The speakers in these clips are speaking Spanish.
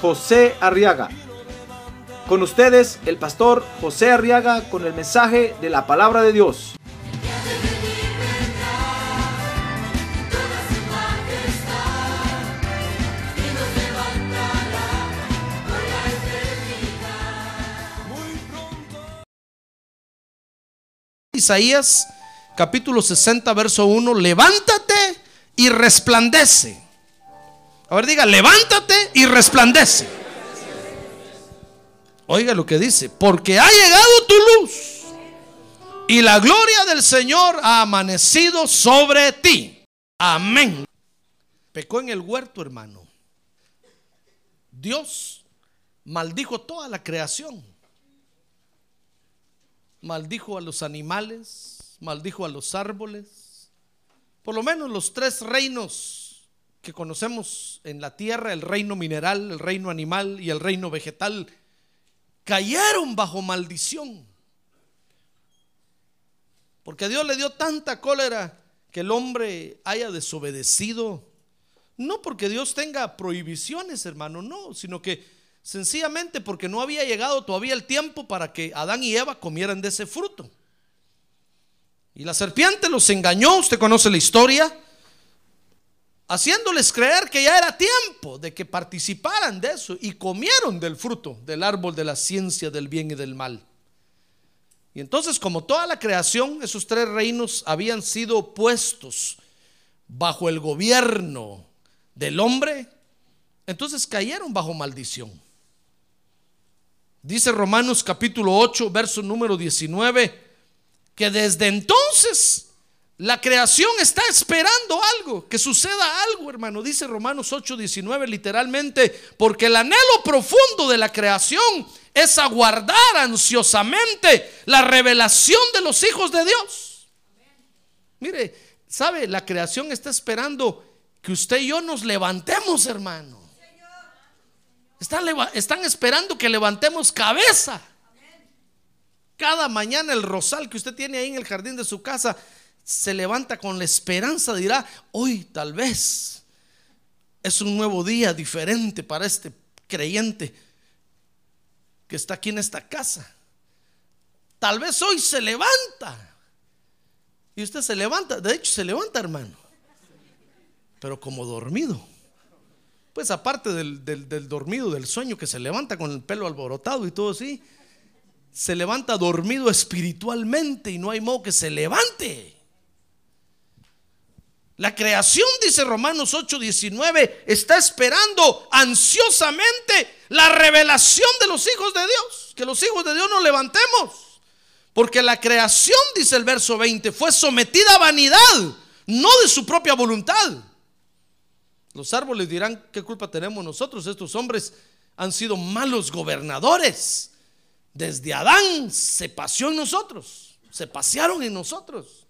José Arriaga. Con ustedes, el pastor José Arriaga con el mensaje de la palabra de Dios. Isaías capítulo 60, verso 1, levántate y resplandece. A ver, diga, levántate y resplandece. Oiga lo que dice, porque ha llegado tu luz y la gloria del Señor ha amanecido sobre ti. Amén. Pecó en el huerto, hermano. Dios maldijo toda la creación maldijo a los animales, maldijo a los árboles, por lo menos los tres reinos que conocemos en la tierra, el reino mineral, el reino animal y el reino vegetal, cayeron bajo maldición. Porque Dios le dio tanta cólera que el hombre haya desobedecido. No porque Dios tenga prohibiciones, hermano, no, sino que Sencillamente porque no había llegado todavía el tiempo para que Adán y Eva comieran de ese fruto. Y la serpiente los engañó, usted conoce la historia, haciéndoles creer que ya era tiempo de que participaran de eso y comieron del fruto del árbol de la ciencia del bien y del mal. Y entonces como toda la creación, esos tres reinos habían sido puestos bajo el gobierno del hombre, entonces cayeron bajo maldición. Dice Romanos capítulo 8, verso número 19, que desde entonces la creación está esperando algo, que suceda algo, hermano. Dice Romanos 8, 19 literalmente, porque el anhelo profundo de la creación es aguardar ansiosamente la revelación de los hijos de Dios. Mire, ¿sabe? La creación está esperando que usted y yo nos levantemos, hermano. Están, esperando que levantemos cabeza. Cada mañana el rosal que usted tiene ahí en el jardín de su casa se levanta con la esperanza, dirá, hoy tal vez es un nuevo día diferente para este creyente que está aquí en esta casa. Tal vez hoy se levanta. Y usted se levanta, de hecho se levanta hermano, pero como dormido. Pues aparte del, dormido, del sueño que se levanta con el pelo alborotado y todo así, se levanta dormido espiritualmente y no hay modo que se levante. La creación, dice Romanos 8:19, está esperando ansiosamente la revelación de los hijos de Dios. Que los hijos de Dios nos levantemos. Porque la creación, dice el verso 20, fue sometida a vanidad, no de su propia voluntad. Los árboles dirán, ¿qué culpa tenemos nosotros? Estos hombres han sido malos gobernadores. Desde Adán se paseó en nosotros, se pasearon en nosotros.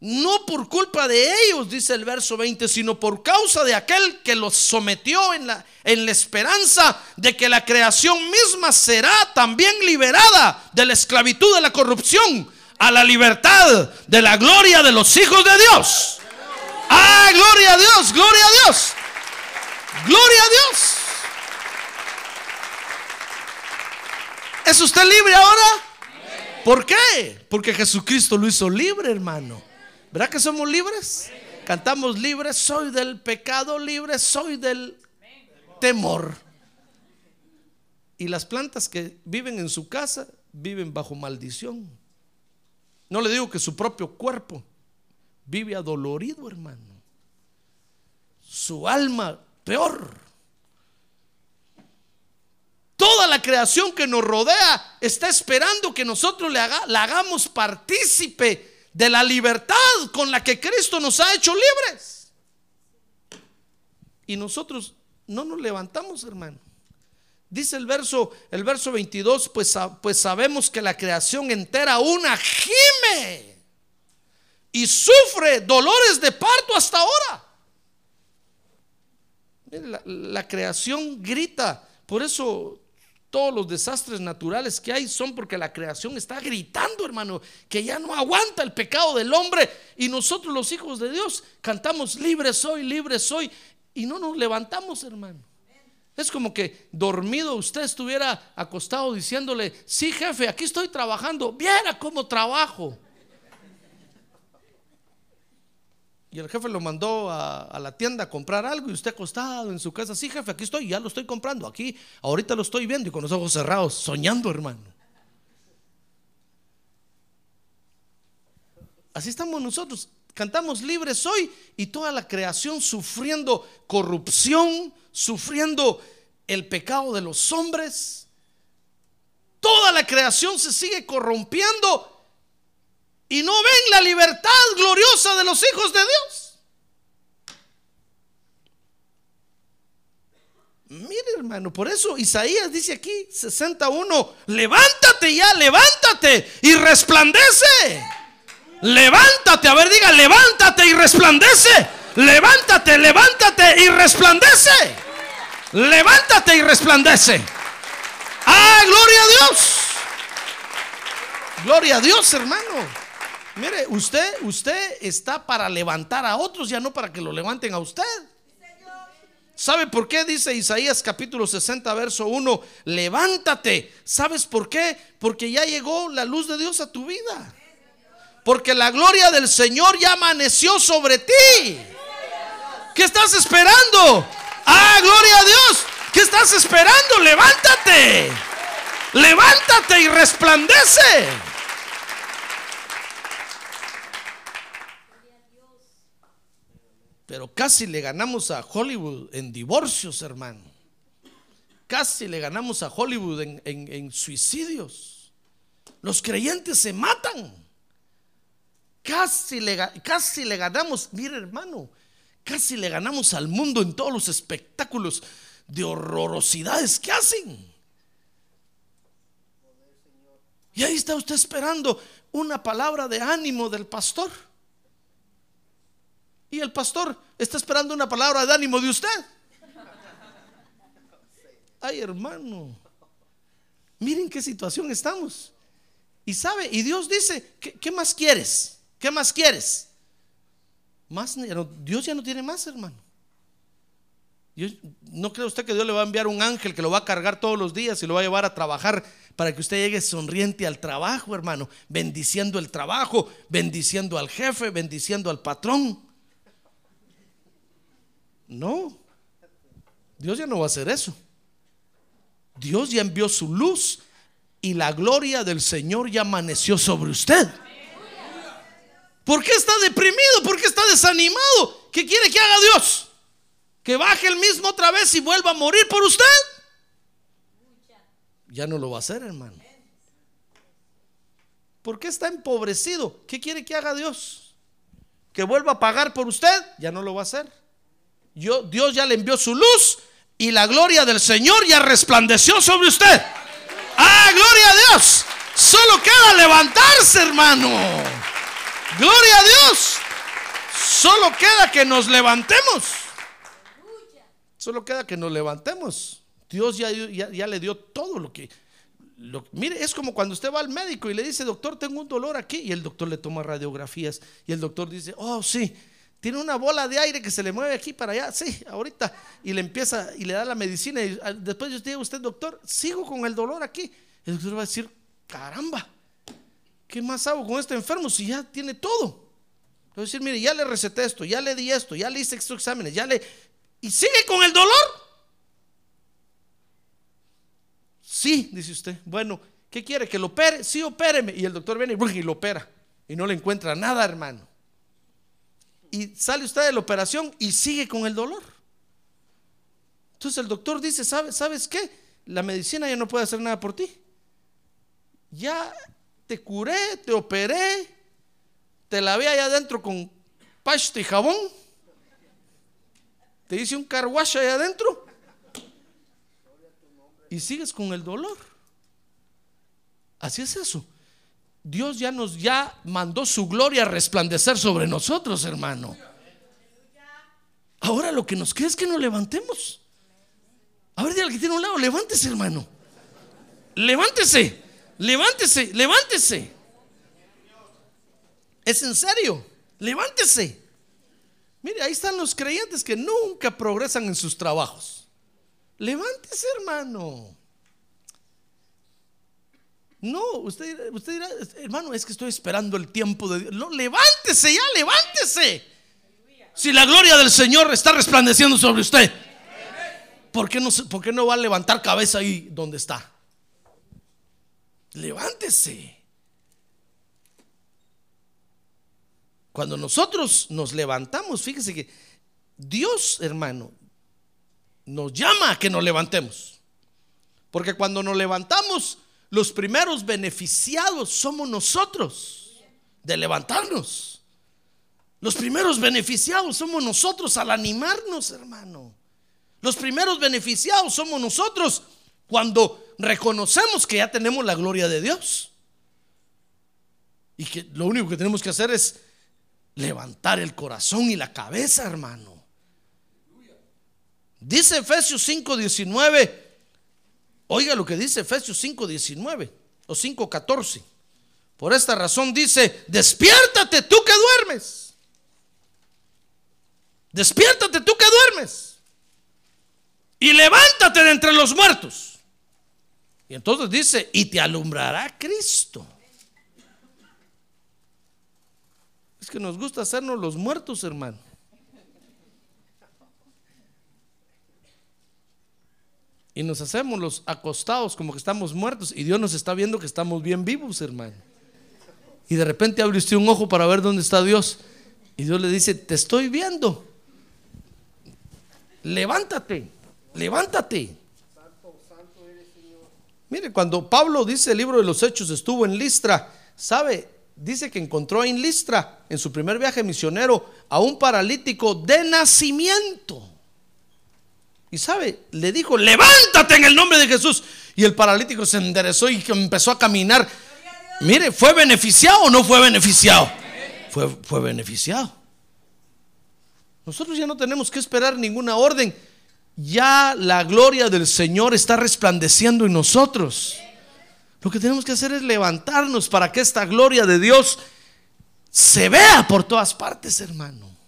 No por culpa de ellos, dice el verso 20, sino por causa de aquel que los sometió en la, en la esperanza de que la creación misma será también liberada de la esclavitud de la corrupción a la libertad de la gloria de los hijos de Dios. ¡Ah, gloria a Dios! ¡Gloria a Dios! ¡Gloria a Dios! ¿Es usted libre ahora? ¿Por qué? Porque Jesucristo lo hizo libre, hermano. ¿Verdad que somos libres? Cantamos libres, soy del pecado libre, soy del temor. Y las plantas que viven en su casa viven bajo maldición. No le digo que su propio cuerpo, vive adolorido, hermano. Su alma peor. Toda la creación que nos rodea está esperando que nosotros le la hagamos partícipe de la libertad con la que Cristo nos ha hecho libres. Y nosotros no nos levantamos, hermano. Dice el verso, el verso 22, pues, pues sabemos que la creación entera una gime y sufre dolores de parto hasta ahora. La, la, creación grita. Por eso todos los desastres naturales que hay son porque la creación está gritando, hermano, que ya no aguanta el pecado del hombre. Y nosotros los hijos de Dios cantamos, libre soy, libre soy. Y no nos levantamos, hermano. Es como que dormido usted estuviera acostado diciéndole, sí jefe, aquí estoy trabajando, viera cómo trabajo. Y el jefe lo mandó a, la tienda a comprar algo y usted acostado en su casa, sí jefe, aquí estoy, ya lo estoy comprando, aquí, ahorita lo estoy viendo y con los ojos cerrados, soñando hermano. Así estamos nosotros, cantamos libres hoy y toda la creación sufriendo corrupción, sufriendo el pecado de los hombres. Toda la creación se sigue corrompiendo y no ven la libertad gloriosa de los hijos de Dios. Mire hermano, por eso Isaías dice aquí 61, levántate ya, levántate y resplandece. Levántate, a ver, diga, levántate y resplandece. Levántate, levántate y resplandece. Levántate y resplandece. Ah, gloria a Dios. Gloria a Dios, hermano. Mire, usted, usted está para levantar a otros, ya no para que lo levanten a usted. ¿Sabe por qué dice Isaías capítulo 60, verso 1? Levántate. ¿Sabes por qué? Porque ya llegó la luz de Dios a tu vida. Porque la gloria del Señor ya amaneció sobre ti. ¿Qué estás esperando? Ah, gloria a Dios. ¿Qué estás esperando? Levántate. Levántate y resplandece. Pero casi le ganamos a Hollywood en divorcios, hermano. Casi le ganamos a Hollywood en, suicidios. Los creyentes se matan. Casi le, casi le ganamos, mire hermano, Casi le ganamos al mundo en todos los espectáculos de horrorosidades que hacen. Y ahí está usted esperando una palabra de ánimo del pastor. Y el pastor está esperando una palabra de ánimo de usted. Ay, hermano. Miren qué situación estamos. Y sabe, y Dios dice, ¿qué, más quieres? ¿Qué más quieres? Más, Dios ya no tiene más, hermano. ¿No cree usted que Dios le va a enviar un ángel que lo va a cargar todos los días y lo va a llevar a trabajar para que usted llegue sonriente al trabajo, hermano? Bendiciendo el trabajo, bendiciendo al jefe, bendiciendo al patrón. No, Dios ya no va a hacer eso. Dios ya envió su luz y la gloria del Señor ya amaneció sobre usted. ¿Por qué está deprimido? ¿Por qué está desanimado? ¿Qué quiere que haga Dios? ¿Que baje el mismo otra vez y vuelva a morir por usted? Ya no lo va a hacer, hermano. ¿Por qué está empobrecido? ¿Qué quiere que haga Dios? ¿Que vuelva a pagar por usted? Ya no lo va a hacer. Yo, Dios ya le envió su luz y la gloria del Señor ya resplandeció sobre usted. ¡Ah, gloria a Dios! Solo queda levantarse, hermano. Gloria a Dios. Solo queda que nos levantemos. Solo queda que nos levantemos. Dios ya, ya, le dio todo lo que... mire, es como cuando usted va al médico y le dice, doctor, tengo un dolor aquí. Y el doctor le toma radiografías. Y el doctor dice, oh, sí, tiene una bola de aire que se le mueve aquí para allá. Sí, ahorita. Y le empieza y le da la medicina. Y después yo digo, usted, doctor, sigo con el dolor aquí. El doctor va a decir, caramba. ¿qué más hago con este enfermo si ya tiene todo? Voy a decir, mire, ya le receté esto, ya le di esto, ya le hice estos exámenes, ya le... ¿Y sigue con el dolor? Sí, dice usted. Bueno, ¿qué quiere? ¿Que lo opere? Sí, opéreme. Y el doctor viene y lo opera. Y no le encuentra nada, hermano. Y sale usted de la operación y sigue con el dolor. Entonces el doctor dice, ¿sabes, ¿sabes qué? La medicina ya no puede hacer nada por ti. Ya te curé, te operé, te lavé allá adentro con pasta y jabón, te hice un carwash allá adentro. y sigues con el dolor. Así es eso. Dios ya nos ya mandó su gloria a resplandecer sobre nosotros, hermano. Ahora lo que nos queda es que nos levantemos. A ver, al que tiene un lado, levántese, hermano. Levántese, levántese, levántese. Es en serio, levántese. Mire, ahí están los creyentes que nunca progresan en sus trabajos. Levántese, hermano. No, usted, usted dirá, hermano, es que estoy esperando el tiempo de Dios. No, levántese ya, levántese. Si la gloria del Señor está resplandeciendo sobre usted, ¿por qué no, por qué no va a levantar cabeza ahí donde está? Levántese. Cuando nosotros nos levantamos, fíjese que Dios, hermano, nos llama a que nos levantemos. Porque cuando nos levantamos, los primeros beneficiados somos nosotros de levantarnos. Los primeros beneficiados somos nosotros al animarnos, hermano. Los primeros beneficiados somos nosotros cuando reconocemos que ya tenemos la gloria de Dios. Y que lo único que tenemos que hacer es levantar el corazón y la cabeza, hermano. Dice Efesios 5:19. Oiga lo que dice Efesios 5:19 o 5:14. Por esta razón dice, despiértate tú que duermes. Despiértate tú que duermes. Y levántate de entre los muertos. Y entonces dice, y te alumbrará Cristo. Es que nos gusta hacernos los muertos, hermano. Y nos hacemos los acostados como que estamos muertos y Dios nos está viendo que estamos bien vivos, hermano. Y de repente abre usted un ojo para ver dónde está Dios. Y Dios le dice, te estoy viendo. Levántate, levántate. Mire, cuando Pablo dice el libro de los Hechos estuvo en Listra, ¿sabe? Dice que encontró en Listra, en su primer viaje misionero, a un paralítico de nacimiento. Y sabe, le dijo, levántate en el nombre de Jesús. Y el paralítico se enderezó y empezó a caminar. Mire, ¿fue beneficiado o no fue beneficiado? Fue, fue beneficiado. Nosotros ya no tenemos que esperar ninguna orden. Ya la gloria del Señor está resplandeciendo en nosotros. Lo que tenemos que hacer es levantarnos para que esta gloria de Dios se vea por todas partes, hermano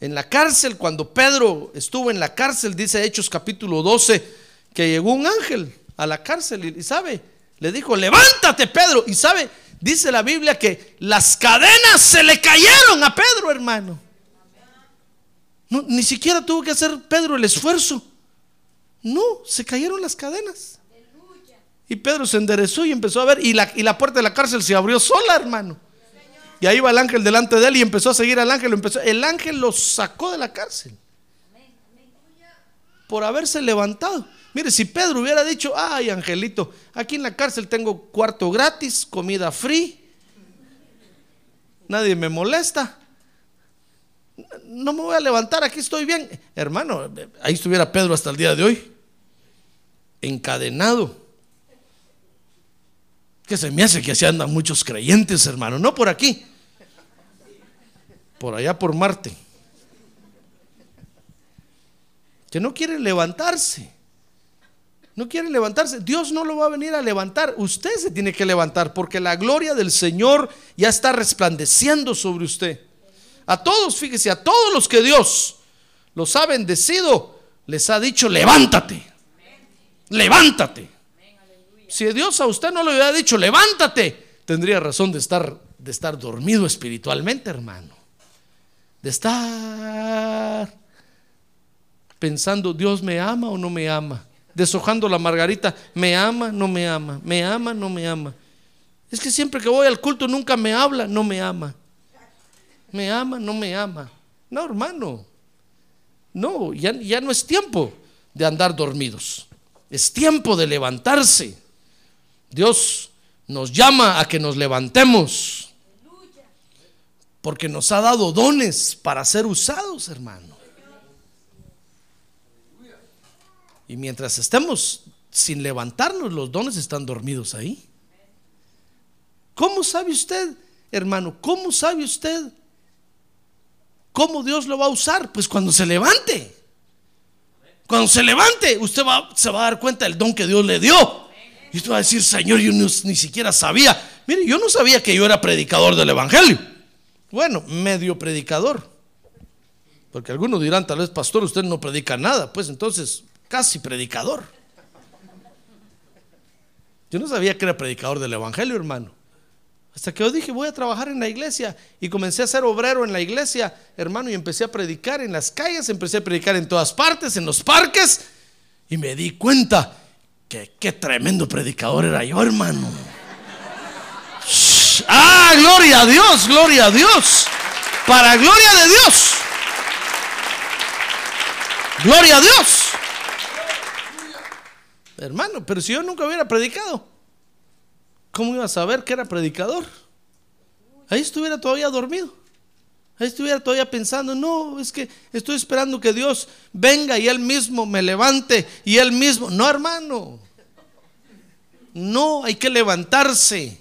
en la cárcel, cuando Pedro estuvo en la cárcel, dice Hechos capítulo 12, que llegó un ángel a la cárcel y, sabe, le dijo, levántate Pedro. Y sabe, dice la Biblia que las cadenas se le cayeron a Pedro, hermano. ni siquiera tuvo que hacer Pedro el esfuerzo. No, se cayeron las cadenas. Y Pedro se enderezó y empezó a ver, y la, y la puerta de la cárcel se abrió sola, hermano. Y ahí va el ángel delante de él y empezó a seguir al ángel. Empezó, el ángel lo sacó de la cárcel por haberse levantado. Mire, si Pedro hubiera dicho, ay, angelito, aquí en la cárcel tengo cuarto gratis, comida free, nadie me molesta, no me voy a levantar, aquí estoy bien. Hermano, ahí estuviera Pedro hasta el día de hoy, encadenado. Que se me hace que así andan muchos creyentes, hermano, no por aquí por allá por Marte, que no quiere levantarse. No quiere levantarse. Dios no lo va a venir a levantar. Usted se tiene que levantar porque la gloria del Señor ya está resplandeciendo sobre usted. A todos, fíjese, a todos los que Dios los ha bendecido, les ha dicho, levántate. Levántate. Si Dios a usted no le hubiera dicho, levántate, tendría razón de estar, de estar dormido espiritualmente, hermano de estar pensando, Dios me ama o no me ama, deshojando la margarita, me ama, no me ama, me ama, no me ama. Es que siempre que voy al culto nunca me habla, no me ama. Me ama, no me ama. No, hermano. No, ya, ya no es tiempo de andar dormidos. Es tiempo de levantarse. Dios nos llama a que nos levantemos porque nos ha dado dones para ser usados, hermano. Y mientras estemos sin levantarnos, los dones están dormidos ahí. ¿Cómo sabe usted, hermano? ¿Cómo sabe usted cómo Dios lo va a usar? Pues cuando se levante. Cuando se levante, usted va, se va a dar cuenta del don que Dios le dio. Y usted va a decir, Señor, yo ni siquiera sabía. Mire, yo no sabía que yo era predicador del Evangelio. Bueno, medio predicador. Porque algunos dirán, tal vez, pastor, usted no predica nada. Pues entonces, casi predicador. Yo no sabía que era predicador del Evangelio, hermano. Hasta que yo dije, voy a trabajar en la iglesia. Y comencé a ser obrero en la iglesia, hermano, y empecé a predicar en las calles, empecé a predicar en todas partes, en los parques. Y me di cuenta que qué tremendo predicador era yo, hermano. Ah, gloria a Dios, gloria a Dios. Para gloria de Dios. Gloria a Dios. Hermano, pero si yo nunca hubiera predicado, ¿cómo iba a saber que era predicador? Ahí estuviera todavía dormido. Ahí estuviera todavía pensando, no, es que estoy esperando que Dios venga y Él mismo me levante y Él mismo. No, hermano. No, hay que levantarse.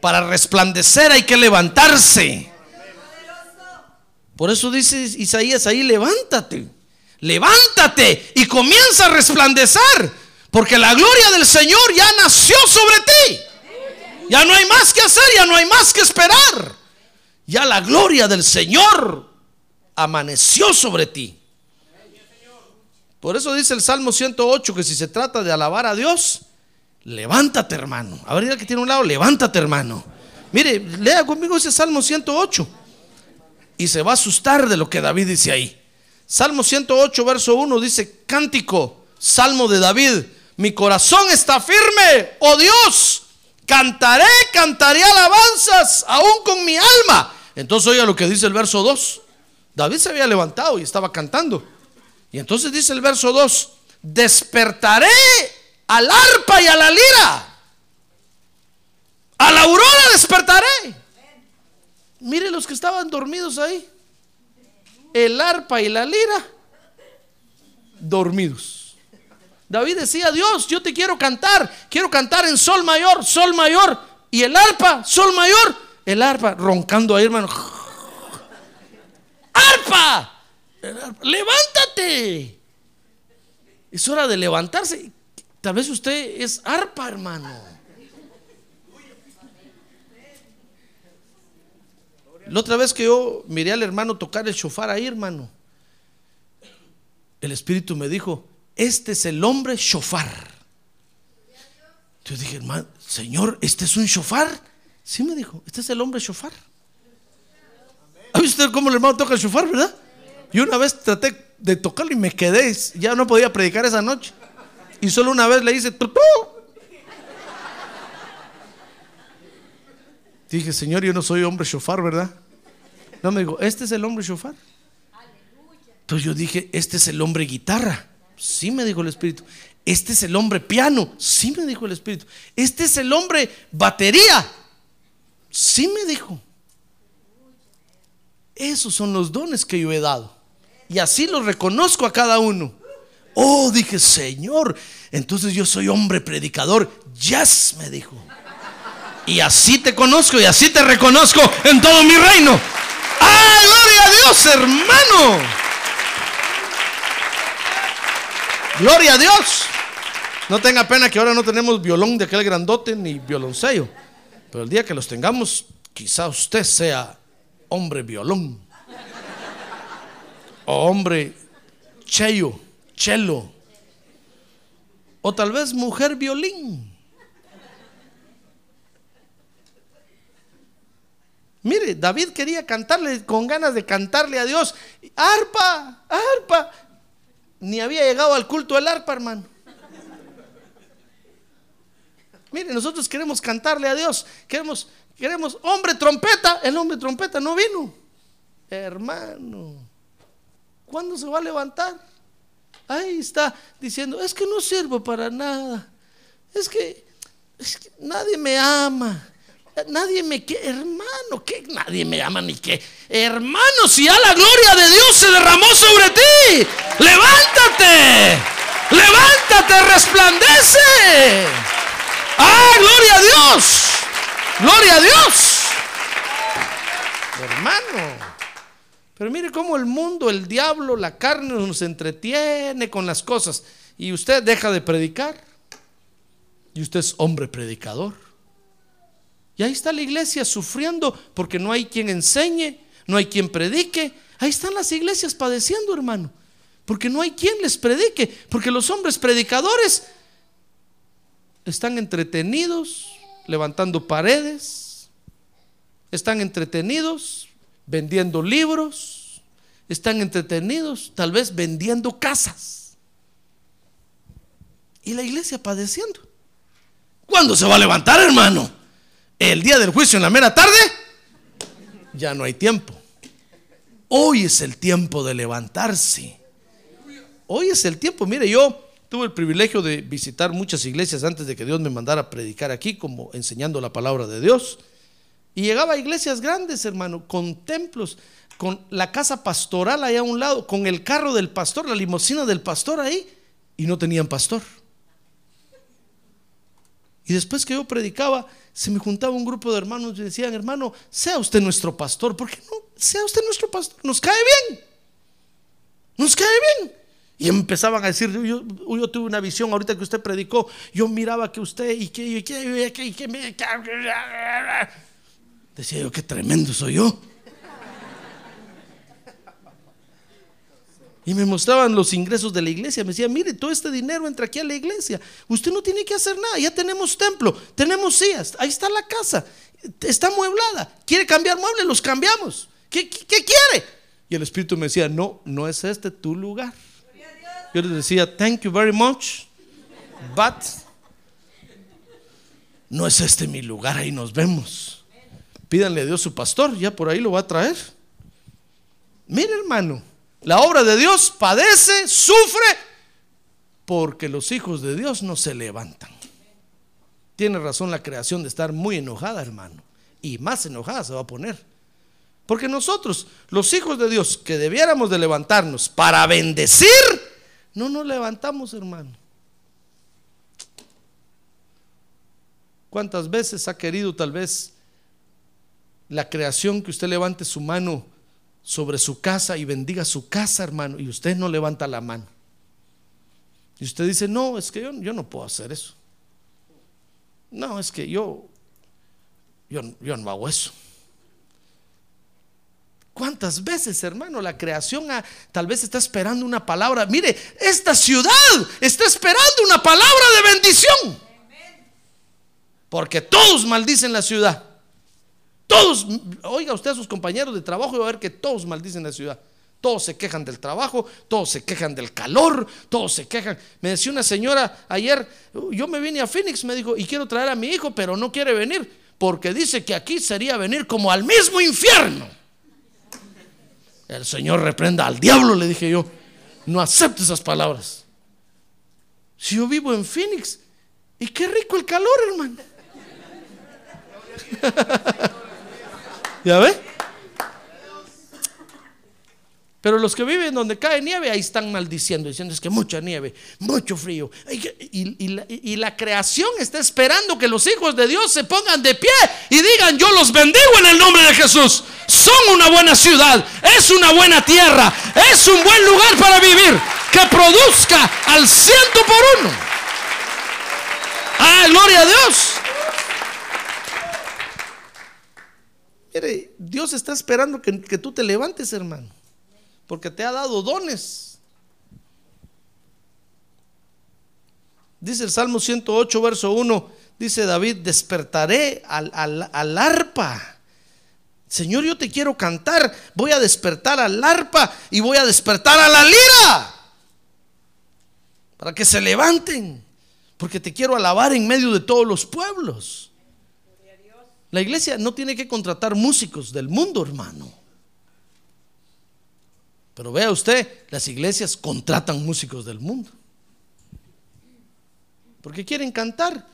Para resplandecer hay que levantarse. Por eso dice Isaías ahí, levántate. Levántate y comienza a resplandecer. Porque la gloria del Señor ya nació sobre ti. Ya no hay más que hacer, ya no hay más que esperar. Ya la gloria del Señor amaneció sobre ti. Por eso dice el Salmo 108 que si se trata de alabar a Dios, levántate hermano. A ver, que tiene un lado, levántate hermano. Mire, lea conmigo ese Salmo 108 y se va a asustar de lo que David dice ahí. Salmo 108, verso 1 dice, cántico, Salmo de David mi corazón está firme, oh Dios. Cantaré, cantaré alabanzas, aún con mi alma. Entonces oiga lo que dice el verso 2. David se había levantado y estaba cantando. Y entonces dice el verso 2, despertaré al arpa y a la lira. A la aurora despertaré. Mire los que estaban dormidos ahí. El arpa y la lira dormidos. David decía, Dios, yo te quiero cantar, quiero cantar en sol mayor, sol mayor, y el arpa, sol mayor, el arpa roncando ahí, hermano. ¡Arpa! ¡Levántate! Es hora de levantarse. Tal vez usted es arpa, hermano. La otra vez que yo miré al hermano tocar el shofar ahí, hermano, el Espíritu me dijo, este es el hombre shofar. Yo dije, hermano, Señor, ¿este es un shofar? Sí me dijo, este es el hombre shofar. ¿Ha visto cómo el hermano toca el shofar, verdad? Yo una vez traté de tocarlo y me quedé, ya no podía predicar esa noche. Y solo una vez le hice tutú. Dije, Señor, yo no soy hombre shofar, ¿verdad? No me dijo, este es el hombre shofar. Entonces yo dije, este es el hombre guitarra. Sí me dijo el Espíritu. Este es el hombre piano. Sí me dijo el Espíritu. Este es el hombre batería. Sí me dijo. Esos son los dones que yo he dado. Y así los reconozco a cada uno. Oh, dije, Señor, entonces yo soy hombre predicador. Yes, me dijo. Y así te conozco y así te reconozco en todo mi reino. ¡Ah, gloria a Dios, hermano! Gloria a Dios. No tenga pena que ahora no tenemos violón de aquel grandote ni violoncello. Pero el día que los tengamos, quizá usted sea hombre violón. O hombre chello, chelo. O tal vez mujer violín. Mire, David quería cantarle con ganas de cantarle a Dios. Arpa, arpa ni había llegado al culto del arpa, hermano. Mire, nosotros queremos cantarle a Dios. Queremos, queremos, hombre trompeta. El hombre trompeta no vino. Hermano, ¿cuándo se va a levantar? Ahí está diciendo, es que no sirvo para nada. Es que, que nadie me ama. Nadie me quiere, hermano, que nadie me ama ni que. Hermano, si ya la gloria de Dios se derramó sobre ti, levántate. Levántate, resplandece. Ah, gloria a Dios. Gloria a Dios. Hermano. Pero mire cómo el mundo, el diablo, la carne nos entretiene con las cosas. Y usted deja de predicar. Y usted es hombre predicador. Y ahí está la iglesia sufriendo porque no hay quien enseñe, no hay quien predique. Ahí están las iglesias padeciendo, hermano. Porque no hay quien les predique. Porque los hombres predicadores están entretenidos levantando paredes. Están entretenidos vendiendo libros. Están entretenidos tal vez vendiendo casas. Y la iglesia padeciendo. ¿Cuándo se va a levantar, hermano? El día del juicio en la mera tarde. Ya no hay tiempo. Hoy es el tiempo de levantarse. Hoy es el tiempo. Mire, yo tuve el privilegio de visitar muchas iglesias antes de que Dios me mandara a predicar aquí, como enseñando la palabra de Dios. Y llegaba a iglesias grandes, hermano, con templos, con la casa pastoral allá a un lado, con el carro del pastor, la limusina del pastor ahí, y no tenían pastor. Y después que yo predicaba, se me juntaba un grupo de hermanos y decían, hermano, sea usted nuestro pastor. ¿Por qué no? Sea usted nuestro pastor. Nos cae bien. Nos cae bien. Y empezaban a decir, yo, tuve una visión ahorita que usted predicó, yo miraba que usted y que, y que, y que, y que me... Decía yo, qué tremendo soy yo. Y me mostraban los ingresos de la iglesia. Me decían, mire, todo este dinero entra aquí a la iglesia. Usted no tiene que hacer nada. Ya tenemos templo, tenemos sillas. Ahí está la casa. Está mueblada. ¿Quiere cambiar muebles? Los cambiamos. ¿Qué, qué, qué quiere? Y el Espíritu me decía, no, no es este tu lugar. Yo les decía, thank you very much, but no es este mi lugar, ahí nos vemos. Pídanle a Dios su pastor, ya por ahí lo va a traer. Mire, hermano, la obra de Dios padece, sufre, porque los hijos de Dios no se levantan. Tiene razón la creación de estar muy enojada, hermano. Y más enojada se va a poner. Porque nosotros, los hijos de Dios, que debiéramos de levantarnos para bendecir, no nos levantamos, hermano. ¿Cuántas veces ha querido tal vez la creación que usted levante su mano sobre su casa y bendiga su casa, hermano, y usted no levanta la mano? Y usted dice, no, es que yo, yo no puedo hacer eso. No, es que yo, yo, yo no hago eso. ¿Cuántas veces, hermano, la creación tal vez está esperando una palabra? Mire, esta ciudad está esperando una palabra de bendición. Porque todos maldicen la ciudad. Todos, oiga usted a sus compañeros de trabajo y va a ver que todos maldicen la ciudad. Todos se quejan del trabajo, todos se quejan del calor, todos se quejan. Me decía una señora ayer, yo me vine a Phoenix, me dijo, y quiero traer a mi hijo, pero no quiere venir, porque dice que aquí sería venir como al mismo infierno. El Señor reprenda al diablo, le dije yo. No acepto esas palabras. Si yo vivo en Phoenix, y qué rico el calor, hermano. Pero los que viven donde cae nieve, ahí están maldiciendo, diciendo es que mucha nieve, mucho frío. Y, la, creación está esperando que los hijos de Dios se pongan de pie y digan, yo los bendigo en el nombre de Jesús. Son una buena ciudad, es una buena tierra, es un buen lugar para vivir, que produzca al ciento por uno. Ah, gloria a Dios. Dios está esperando que, que tú te levantes, hermano porque te ha dado dones. Dice el Salmo 108, verso 1, dice David, despertaré al, al, arpa. Señor, yo te quiero cantar, voy a despertar al arpa y voy a despertar a la lira. Para que se levanten, porque te quiero alabar en medio de todos los pueblos. La iglesia no tiene que contratar músicos del mundo, hermano. Pero vea usted, las iglesias contratan músicos del mundo. Porque quieren cantar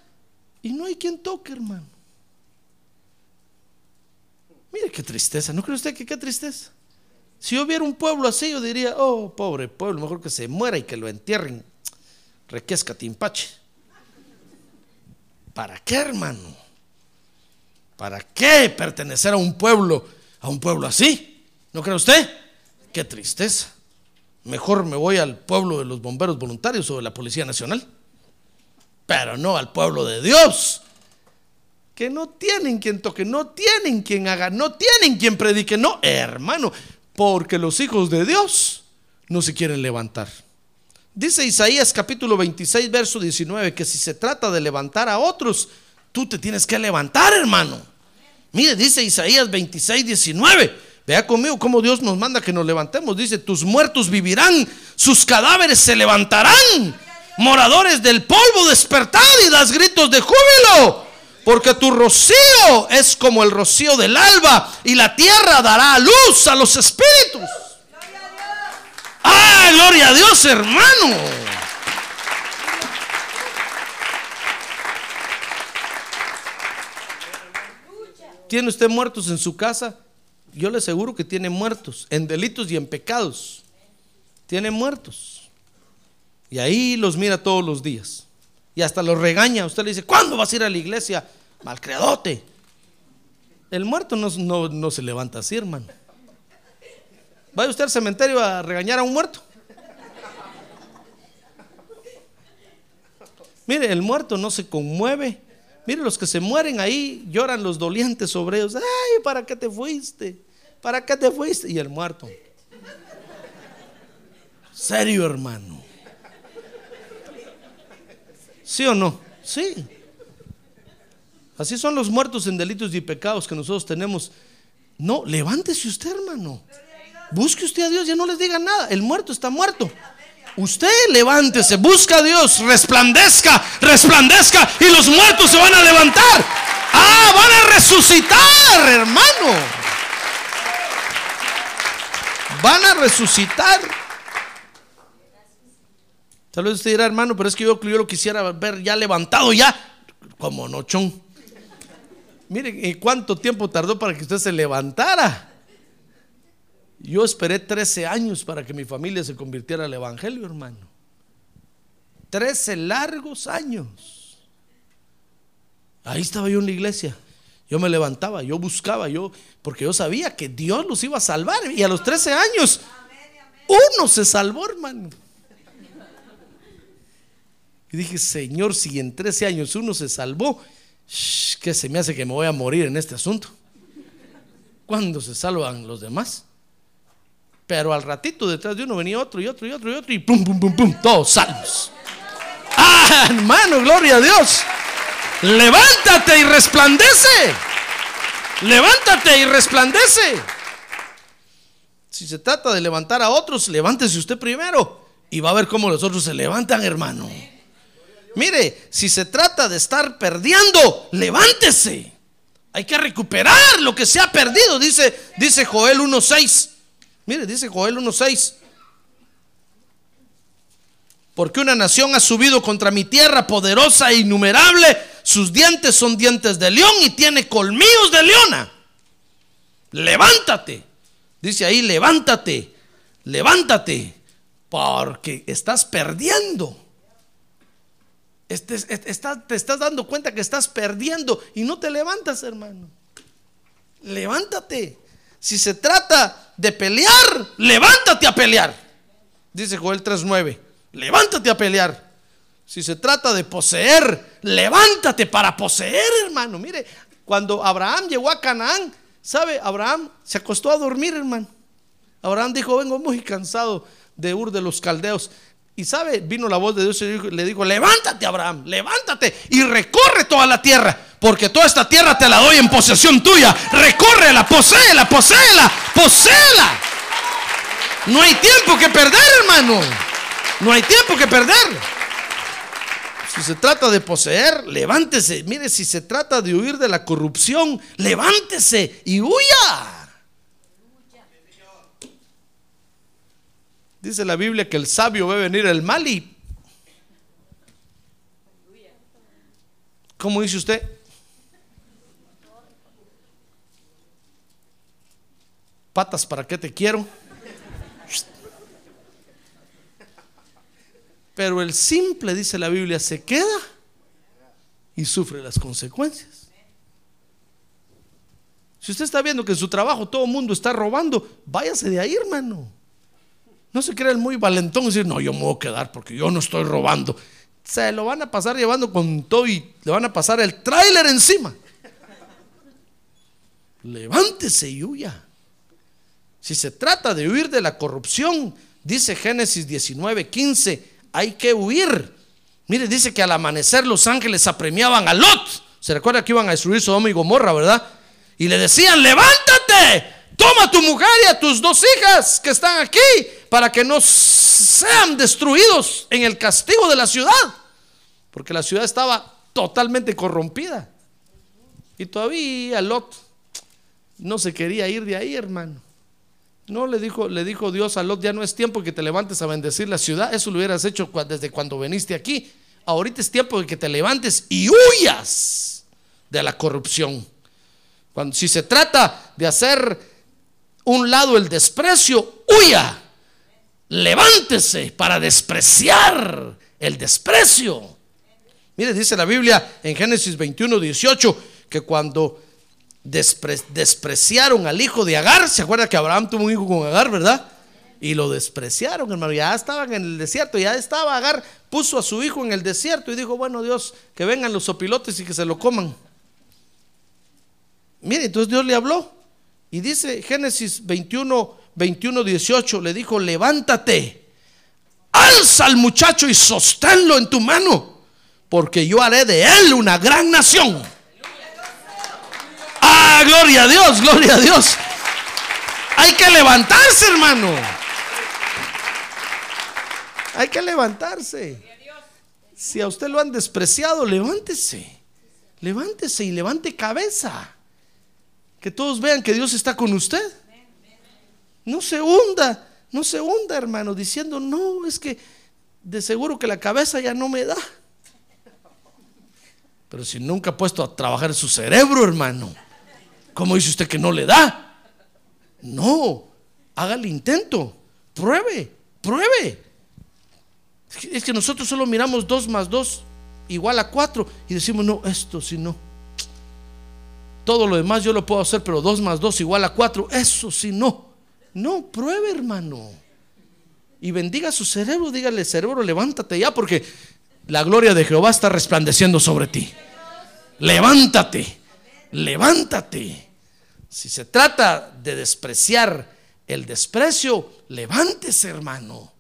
y no hay quien toque, hermano. Mire qué tristeza, ¿no cree usted que qué tristeza? Si yo viera un pueblo así, yo diría, oh, pobre pueblo, mejor que se muera y que lo entierren. Requesca Timpache. ¿Para qué, hermano? ¿Para qué pertenecer a un pueblo, a un pueblo así? ¿No cree usted? Qué tristeza. Mejor me voy al pueblo de los bomberos voluntarios o de la Policía Nacional. Pero no al pueblo de Dios. Que no tienen quien toque, no tienen quien haga, no tienen quien predique. No, hermano, porque los hijos de Dios no se quieren levantar. Dice Isaías capítulo 26, verso 19, que si se trata de levantar a otros, tú te tienes que levantar, hermano. Mire, dice Isaías 26, 19. Vea conmigo cómo Dios nos manda que nos levantemos. Dice, tus muertos vivirán, sus cadáveres se levantarán. Moradores del polvo, despertad y das gritos de júbilo. Porque tu rocío es como el rocío del alba y la tierra dará luz a los espíritus. ¡Ah, gloria a Dios, hermano! ¿Tiene usted muertos en su casa? Yo le aseguro que tiene muertos en delitos y en pecados. Tiene muertos. Y ahí los mira todos los días. Y hasta los regaña. Usted le dice, ¿cuándo vas a ir a la iglesia? Malcreadote. El muerto no, no, no se levanta así, hermano. ¿Vaya usted al cementerio a regañar a un muerto? Mire, el muerto no se conmueve. Mire, los que se mueren ahí lloran los dolientes sobre ellos. Ay, ¿para qué te fuiste? ¿Para qué te fuiste? Y el muerto. Serio, hermano. ¿Sí o no? Sí. Así son los muertos en delitos y pecados que nosotros tenemos. No, levántese usted, hermano. Busque usted a Dios, ya no les diga nada. El muerto está muerto. Usted levántese, busca a Dios, resplandezca, resplandezca y los muertos se van a levantar. Ah, van a resucitar, hermano. Van a resucitar. Tal vez usted dirá, hermano, pero es que yo, lo quisiera ver ya levantado, ya, como nochón. Mire, ¿y cuánto tiempo tardó para que usted se levantara? Yo esperé 13 años para que mi familia se convirtiera al Evangelio, hermano. 13 largos años. Ahí estaba yo en la iglesia. Yo me levantaba, yo buscaba, yo, porque yo sabía que Dios los iba a salvar. Y a los 13 años, uno se salvó, hermano. Y dije, Señor, si en 13 años uno se salvó, ¿qué se me hace que me voy a morir en este asunto? ¿Cuándo se salvan los demás? Pero al ratito detrás de uno venía otro y otro y otro y otro y pum, pum, pum, pum, todos salvos. Ah, hermano, gloria a Dios. Levántate y resplandece. Levántate y resplandece. Si se trata de levantar a otros, levántese usted primero y va a ver cómo los otros se levantan, hermano. Mire, si se trata de estar perdiendo, levántese. Hay que recuperar lo que se ha perdido, dice, dice Joel 1.6. Mire, dice Joel 1.6. Porque una nación ha subido contra mi tierra poderosa e innumerable. Sus dientes son dientes de león y tiene colmillos de leona. Levántate. Dice ahí, levántate. Levántate. Porque estás perdiendo. Este, te estás dando cuenta que estás perdiendo y no te levantas, hermano. Levántate. Si se trata de pelear, levántate a pelear. Dice Joel 3.9, levántate a pelear. Si se trata de poseer, levántate para poseer, hermano. Mire, cuando Abraham llegó a Canaán, ¿sabe? Abraham se acostó a dormir, hermano. Abraham dijo, vengo muy cansado de Ur de los Caldeos. Y sabe, vino la voz de Dios y le dijo, levántate Abraham, levántate y recorre toda la tierra, porque toda esta tierra te la doy en posesión tuya. Recórrela, poséela, poséela, poséela. No hay tiempo que perder, hermano. No hay tiempo que perder. Si se trata de poseer, levántese. Mire, si se trata de huir de la corrupción, levántese y huya. Dice la Biblia que el sabio ve venir el mal y... ¿Cómo dice usted? Patas, ¿para qué te quiero? Pero el simple, dice la Biblia, se queda y sufre las consecuencias. Si usted está viendo que en su trabajo todo el mundo está robando, váyase de ahí, hermano. No se crea el muy valentón y decir, no, yo me voy a quedar porque yo no estoy robando. Se lo van a pasar llevando con todo y le van a pasar el tráiler encima. Levántese y huya. Si se trata de huir de la corrupción, dice Génesis 19, 15, hay que huir. Mire, dice que al amanecer los ángeles apremiaban a Lot. Se recuerda que iban a destruir Sodoma y Gomorra, ¿verdad? Y le decían, levántate, toma a tu mujer y a tus dos hijas que están aquí para que no sean destruidos en el castigo de la ciudad. Porque la ciudad estaba totalmente corrompida. Y todavía Lot no se quería ir de ahí, hermano. No le dijo, le dijo Dios a Lot, ya no es tiempo que te levantes a bendecir la ciudad. Eso lo hubieras hecho desde cuando viniste aquí. Ahorita es tiempo de que te levantes y huyas de la corrupción. Cuando, si se trata de hacer un lado el desprecio, huya. Levántese para despreciar el desprecio. Mire, dice la Biblia en Génesis 21, 18, que cuando despreciaron al hijo de Agar, ¿se acuerda que Abraham tuvo un hijo con Agar, verdad? Y lo despreciaron, hermano. Ya estaban en el desierto, ya estaba Agar, puso a su hijo en el desierto y dijo, bueno Dios, que vengan los sopilotes y que se lo coman. Mire, entonces Dios le habló y dice Génesis 21, 21, 18, le dijo, levántate, alza al muchacho y sosténlo en tu mano, porque yo haré de él una gran nación. Ah, gloria a Dios, gloria a Dios. Hay que levantarse, hermano. Hay que levantarse. Si a usted lo han despreciado, levántese. Levántese y levante cabeza. Que todos vean que Dios está con usted. No se hunda, no se hunda, hermano, diciendo, no, es que de seguro que la cabeza ya no me da. Pero si nunca ha puesto a trabajar su cerebro, hermano, ¿cómo dice usted que no le da? No, haga el intento, pruebe, pruebe. Es que nosotros solo miramos dos más dos igual a cuatro y decimos, no, esto si no. Todo lo demás yo lo puedo hacer, pero 2 más 2 igual a 4. Eso sí, no. No, pruebe, hermano. Y bendiga su cerebro. Dígale, cerebro, levántate ya, porque la gloria de Jehová está resplandeciendo sobre ti. Levántate, levántate. Si se trata de despreciar el desprecio, levántese, hermano,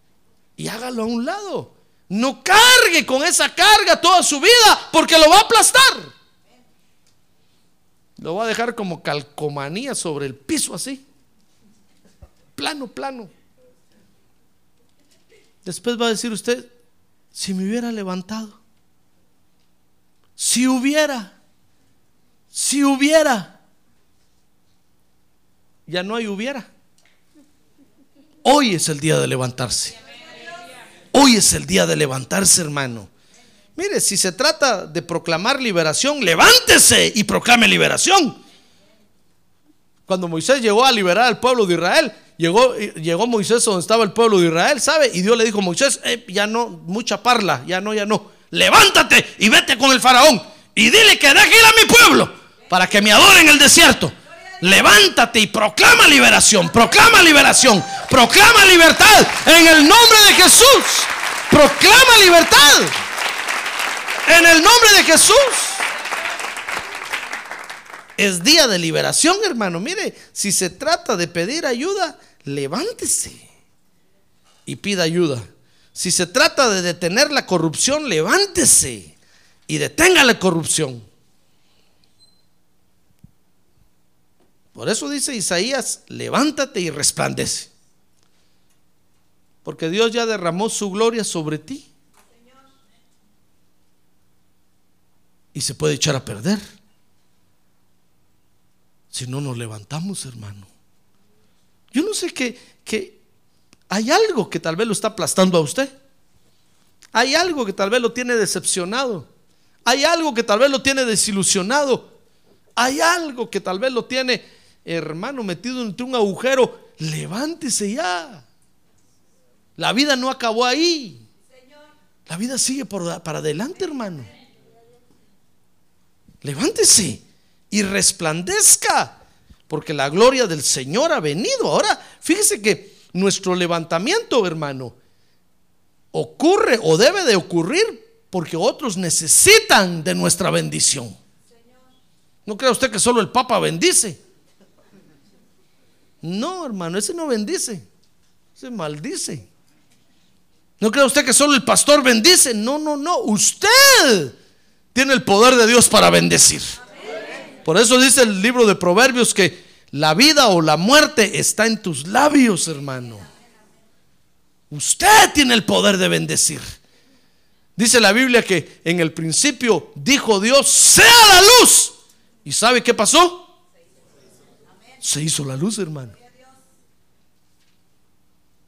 y hágalo a un lado. No cargue con esa carga toda su vida, porque lo va a aplastar. Lo va a dejar como calcomanía sobre el piso así. Plano, plano. Después va a decir usted, si me hubiera levantado, si hubiera, si hubiera, ya no hay hubiera. Hoy es el día de levantarse. Hoy es el día de levantarse, hermano. Mire, si se trata de proclamar liberación, levántese y proclame liberación. Cuando Moisés llegó a liberar al pueblo de Israel, llegó, llegó Moisés donde estaba el pueblo de Israel, ¿sabe? Y Dios le dijo a Moisés, eh, ya no, mucha parla, ya no, ya no. Levántate y vete con el faraón y dile que deje ir a mi pueblo para que me adoren en el desierto. Levántate y proclama liberación, proclama liberación, proclama libertad en el nombre de Jesús. Proclama libertad. En el nombre de Jesús. Es día de liberación, hermano. Mire, si se trata de pedir ayuda, levántese y pida ayuda. Si se trata de detener la corrupción, levántese y detenga la corrupción. Por eso dice Isaías, levántate y resplandece. Porque Dios ya derramó su gloria sobre ti. Y se puede echar a perder si no nos levantamos, hermano. Yo no sé que, que hay algo que tal vez lo está aplastando a usted. Hay algo que tal vez lo tiene decepcionado. Hay algo que tal vez lo tiene desilusionado. Hay algo que tal vez lo tiene, hermano, metido entre un agujero. Levántese ya. La vida no acabó ahí. La vida sigue por, para adelante, hermano. Levántese y resplandezca, porque la gloria del Señor ha venido. Ahora, fíjese que nuestro levantamiento, hermano, ocurre o debe de ocurrir porque otros necesitan de nuestra bendición. No crea usted que solo el Papa bendice. No, hermano, ese no bendice, ese maldice. No crea usted que solo el pastor bendice. No, no, no. Usted tiene el poder de Dios para bendecir. Por eso dice el libro de Proverbios que la vida o la muerte está en tus labios, hermano. Usted tiene el poder de bendecir. Dice la Biblia que en el principio dijo Dios, sea la luz. ¿Y sabe qué pasó? Se hizo la luz, hermano.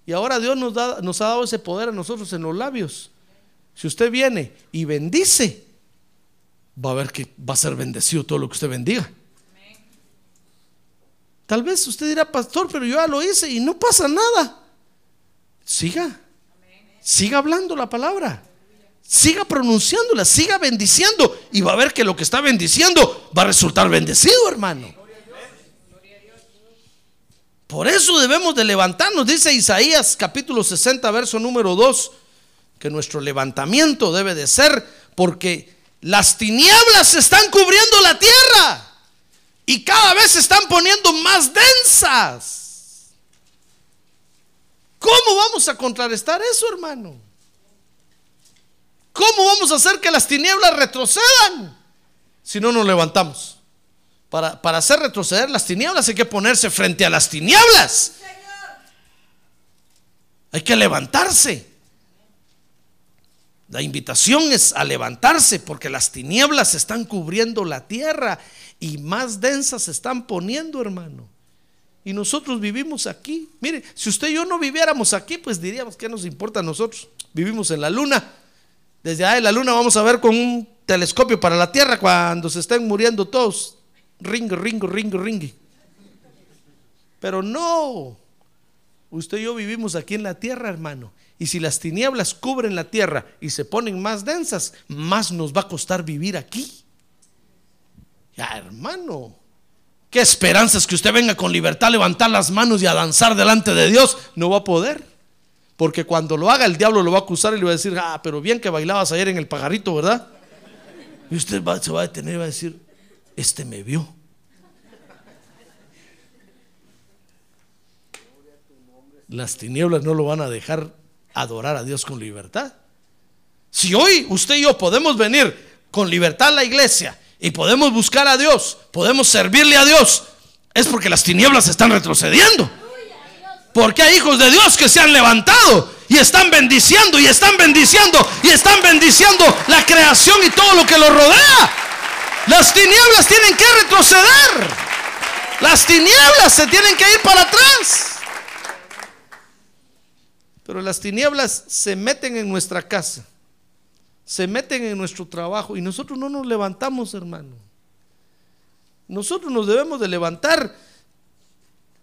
Y ahora Dios nos, nos ha dado ese poder a nosotros en los labios. Si usted viene y bendice, va a ver que va a ser bendecido todo lo que usted bendiga. Tal vez usted dirá, pastor, pero yo ya lo hice y no pasa nada. Siga. Siga hablando la palabra. Siga pronunciándola, siga bendiciendo y va a ver que lo que está bendiciendo va a resultar bendecido, hermano. Por eso debemos de levantarnos, dice Isaías capítulo 60, verso número 2, que nuestro levantamiento debe de ser porque las tinieblas están cubriendo la tierra y cada vez se están poniendo más densas. ¿Cómo vamos a contrarrestar eso, hermano? ¿Cómo vamos a hacer que las tinieblas retrocedan si no nos levantamos? Para, para hacer retroceder las tinieblas hay que ponerse frente a las tinieblas. Hay que levantarse. La invitación es a levantarse porque las tinieblas están cubriendo la tierra y más densas se están poniendo, hermano. Y nosotros vivimos aquí. Mire, si usted y yo no viviéramos aquí, pues diríamos, ¿qué nos importa a nosotros? Vivimos en la luna. Desde ahí la luna vamos a ver con un telescopio para la tierra cuando se estén muriendo todos. Ringo, ringo, ringo, ringo. Pero no. Usted y yo vivimos aquí en la tierra, hermano. Y si las tinieblas cubren la tierra y se ponen más densas, más nos va a costar vivir aquí. Ya, hermano. ¿Qué esperanzas que usted venga con libertad a levantar las manos y a danzar delante de Dios? No va a poder. Porque cuando lo haga, el diablo lo va a acusar y le va a decir, ah, pero bien que bailabas ayer en el pajarito, ¿verdad? Y usted se va a detener y va a decir, este me vio. Las tinieblas no lo van a dejar adorar a Dios con libertad. Si hoy usted y yo podemos venir con libertad a la iglesia y podemos buscar a Dios, podemos servirle a Dios, es porque las tinieblas están retrocediendo. Porque hay hijos de Dios que se han levantado y están bendiciendo y están bendiciendo y están bendiciendo la creación y todo lo que lo rodea. Las tinieblas tienen que retroceder. Las tinieblas se tienen que ir para atrás. Pero las tinieblas se meten en nuestra casa se meten en nuestro trabajo y nosotros no nos levantamos, hermano. Nosotros nos debemos de levantar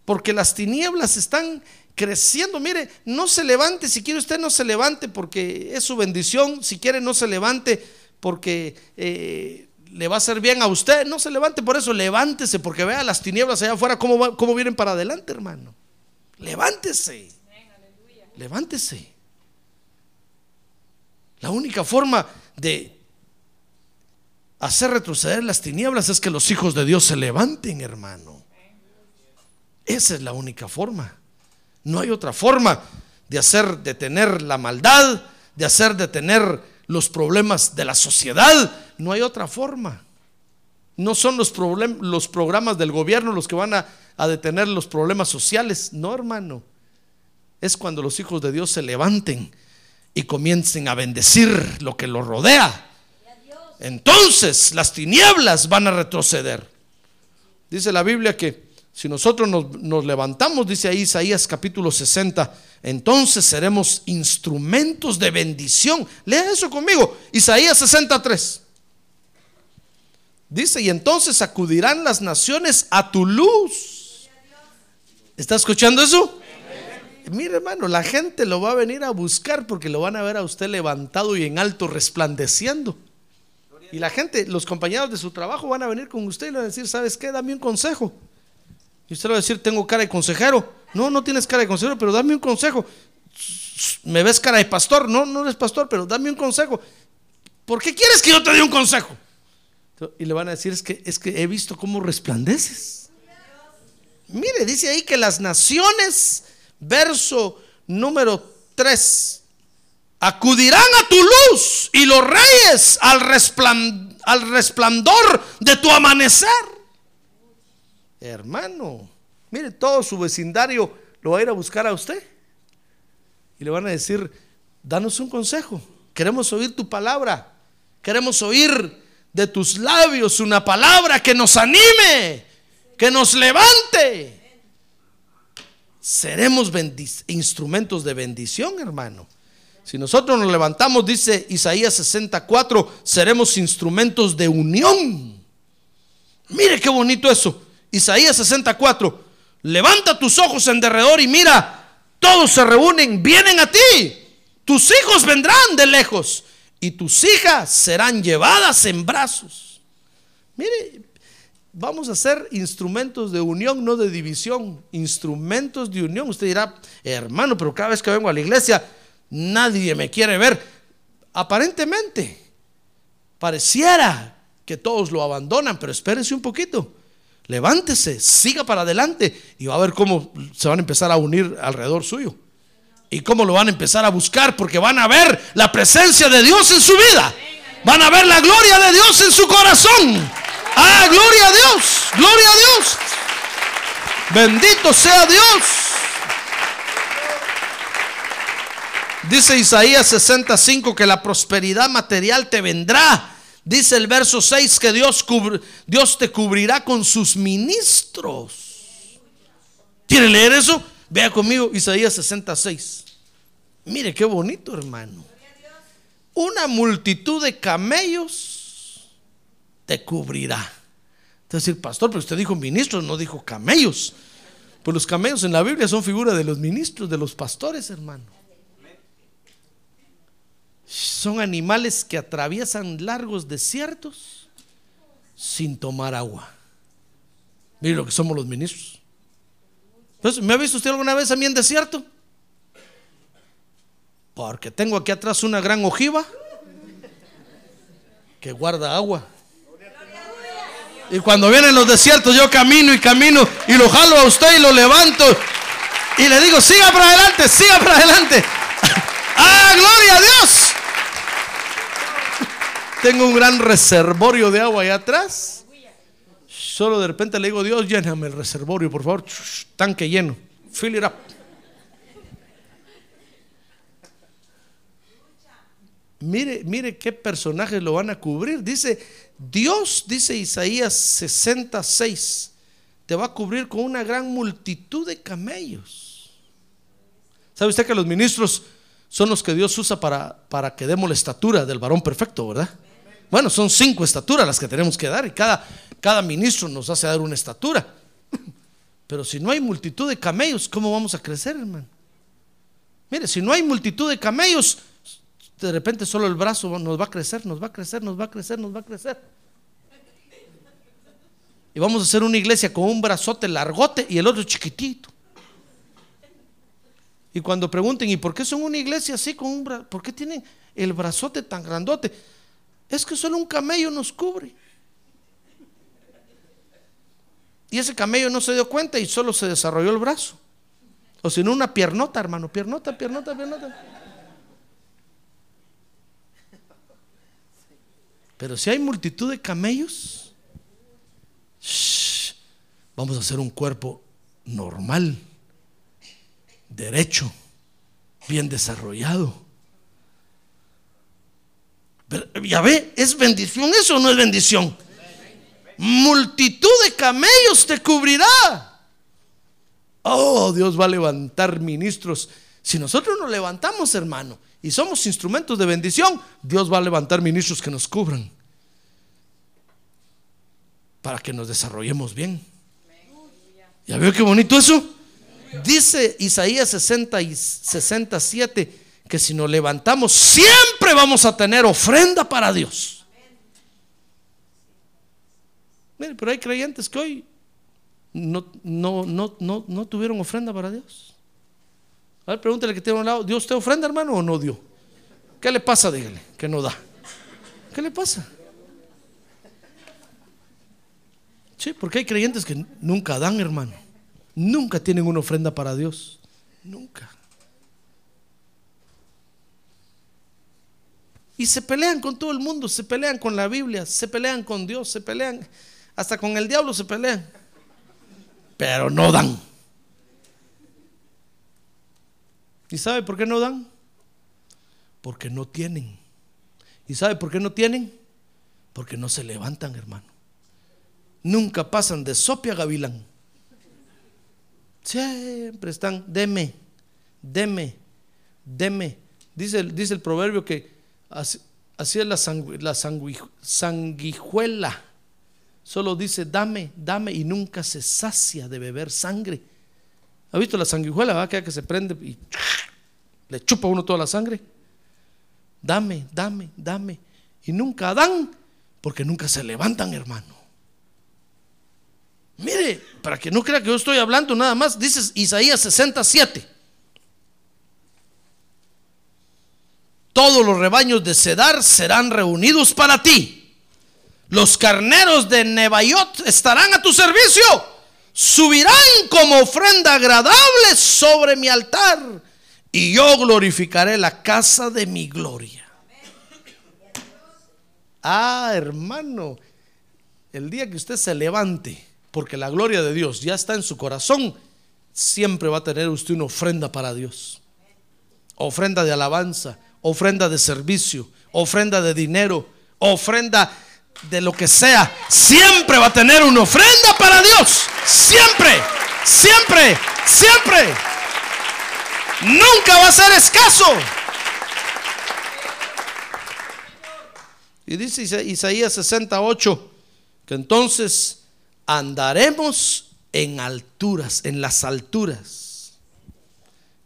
porque las tinieblas están creciendo. Mire, no se levante, si quiere usted no se levante porque es su bendición, si quiere no se levante porque eh, le va a hacer bien a usted, no se levante por eso, levántese porque vea las tinieblas allá afuera cómo, cómo vienen para adelante, hermano. Levántese. Levántese. La única forma de hacer retroceder las tinieblas es que los hijos de Dios se levanten, hermano. Esa es la única forma. No hay otra forma de hacer detener la maldad, de hacer detener los problemas de la sociedad. No hay otra forma. No son los, los programas del gobierno los que van a, a detener los problemas sociales. No, hermano. Es cuando los hijos de Dios se levanten y comiencen a bendecir lo que los rodea. Entonces las tinieblas van a retroceder. Dice la Biblia que si nosotros nos, levantamos, dice ahí Isaías capítulo 60, entonces seremos instrumentos de bendición. Lea eso conmigo, Isaías 63. Dice, y entonces acudirán las naciones a tu luz. ¿Está escuchando eso? Mire hermano, la gente lo va a venir a buscar porque lo van a ver a usted levantado y en alto resplandeciendo. Y la gente, los compañeros de su trabajo van a venir con usted y le van a decir, ¿sabes qué? Dame un consejo. Y usted va a decir, tengo cara de consejero. No, no tienes cara de consejero, pero dame un consejo. ¿Me ves cara de pastor? No, no eres pastor, pero dame un consejo. ¿Por qué quieres que yo te dé un consejo? Y le van a decir, es que, es que he visto cómo resplandeces. Mire, dice ahí que las naciones, verso número 3, acudirán a tu luz y los reyes al, resplandor, al resplandor de tu amanecer. Hermano, mire, todo su vecindario lo va a ir a buscar a usted. Y le van a decir, danos un consejo. Queremos oír tu palabra. Queremos oír de tus labios una palabra que nos anime, que nos levante. Seremos instrumentos de bendición, hermano. Si nosotros nos levantamos, dice Isaías 64, seremos instrumentos de unión. Mire qué bonito eso. Isaías 64, levanta tus ojos en derredor y mira, todos se reúnen, vienen a ti. Tus hijos vendrán de lejos y tus hijas serán llevadas en brazos. Mire, vamos a ser instrumentos de unión, no de división, instrumentos de unión. Usted dirá, hermano, pero cada vez que vengo a la iglesia, nadie me quiere ver. Aparentemente, pareciera que todos lo abandonan, pero espérese un poquito. Levántese, siga para adelante y va a ver cómo se van a empezar a unir alrededor suyo. Y cómo lo van a empezar a buscar porque van a ver la presencia de Dios en su vida. Van a ver la gloria de Dios en su corazón. Ah, gloria a Dios, gloria a Dios. Bendito sea Dios. Dice Isaías 65 que la prosperidad material te vendrá. Dice el verso 6 que Dios, Dios te cubrirá con sus ministros. ¿Quiere leer eso? Vea conmigo Isaías 66. Mire qué bonito, hermano. Una multitud de camellos te cubrirá. Es decir, pastor, pero usted dijo ministros, no dijo camellos. Pues los camellos en la Biblia son figura de los ministros, de los pastores, hermano son animales que atraviesan largos desiertos sin tomar agua. Mire lo que somos los ministros. Entonces, ¿me ha visto usted alguna vez a mí en desierto? Porque tengo aquí atrás una gran ojiva que guarda agua. Y cuando vienen los desiertos, yo camino y camino y lo jalo a usted y lo levanto y le digo, siga para adelante, siga para adelante. ¡Ah, gloria a Dios! Tengo un gran reservorio de agua allá atrás. Solo de repente le digo, Dios, lléname el reservorio, por favor. Tanque lleno. Fill it up. Mire, mire qué personajes lo van a cubrir. Dice, Dios, dice Isaías 66, te va a cubrir con una gran multitud de camellos. ¿Sabe usted que los ministros son los que Dios usa para, para que demos la estatura del varón perfecto, verdad? Bueno, son cinco estaturas las que tenemos que dar y cada, cada ministro nos hace dar una estatura. Pero si no hay multitud de camellos, ¿cómo vamos a crecer, hermano? Mire, si no hay multitud de camellos, de repente solo el brazo nos va a crecer, nos va a crecer, nos va a crecer, nos va a crecer. Y vamos a hacer una iglesia con un brazote largote y el otro chiquitito. Y cuando pregunten, ¿y por qué son una iglesia así con un brazo? ¿Por qué tienen el brazote tan grandote? Es que solo un camello nos cubre. Y ese camello no se dio cuenta y solo se desarrolló el brazo. O si no, una piernota, hermano. Piernota, piernota, piernota. Pero si hay multitud de camellos, vamos a hacer un cuerpo normal, derecho, bien desarrollado ya ve, ¿es bendición eso o no es bendición? Multitud de camellos te cubrirá. Oh, Dios va a levantar ministros. Si nosotros nos levantamos, hermano, y somos instrumentos de bendición, Dios va a levantar ministros que nos cubran. Para que nos desarrollemos bien. ¿Ya veo qué bonito eso? Dice Isaías 60 y 67 que si nos levantamos siempre vamos a tener ofrenda para Dios. Mire, pero hay creyentes que hoy no, no, no, no, no tuvieron ofrenda para Dios. A ver, pregúntale que tiene un lado, ¿Dios te ofrenda, hermano, o no dio? ¿Qué le pasa? Dígale, que no da. ¿Qué le pasa? Sí, porque hay creyentes que nunca dan, hermano. Nunca tienen una ofrenda para Dios. Nunca. Y se pelean con todo el mundo, se pelean con la Biblia, se pelean con Dios, se pelean, hasta con el diablo se pelean. Pero no dan. ¿Y sabe por qué no dan? Porque no tienen. ¿Y sabe por qué no tienen? Porque no se levantan, hermano. Nunca pasan de sopia a gavilán. Siempre están, deme, deme, deme. Dice, dice el proverbio que así, es la, la sanguijuela. Solo dice, dame, dame y nunca se sacia de beber sangre. ¿Ha visto la sanguijuela? Va que se prende y le chupa uno toda la sangre. Dame, dame, dame. Y nunca dan porque nunca se levantan, hermano. Mire, para que no crea que yo estoy hablando nada más, dice Isaías 67. Todos los rebaños de Cedar serán reunidos para ti. Los carneros de Nebaiot estarán a tu servicio. Subirán como ofrenda agradable sobre mi altar. Y yo glorificaré la casa de mi gloria. Ah, hermano, el día que usted se levante porque la gloria de Dios ya está en su corazón, siempre va a tener usted una ofrenda para Dios. Ofrenda de alabanza, ofrenda de servicio, ofrenda de dinero, ofrenda de lo que sea. Siempre va a tener una ofrenda para Dios. Siempre, siempre, siempre. Nunca va a ser escaso. Y dice Isaías 68 que entonces andaremos en alturas, en las alturas,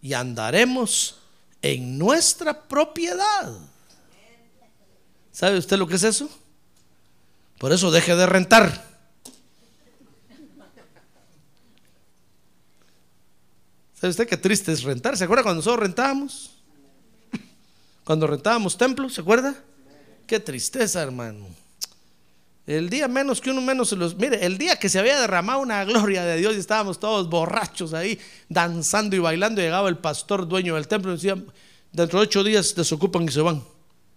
y andaremos en nuestra propiedad. ¿Sabe usted lo que es eso? Por eso deje de rentar. ¿Sabe usted qué triste es rentar? ¿Se acuerda cuando nosotros rentábamos? Cuando rentábamos templos, ¿se acuerda? Qué tristeza, hermano. El día menos que uno menos se los. Mire, el día que se había derramado una gloria de Dios y estábamos todos borrachos ahí, danzando y bailando, llegaba el pastor dueño del templo y decía: Dentro de ocho días desocupan y se van.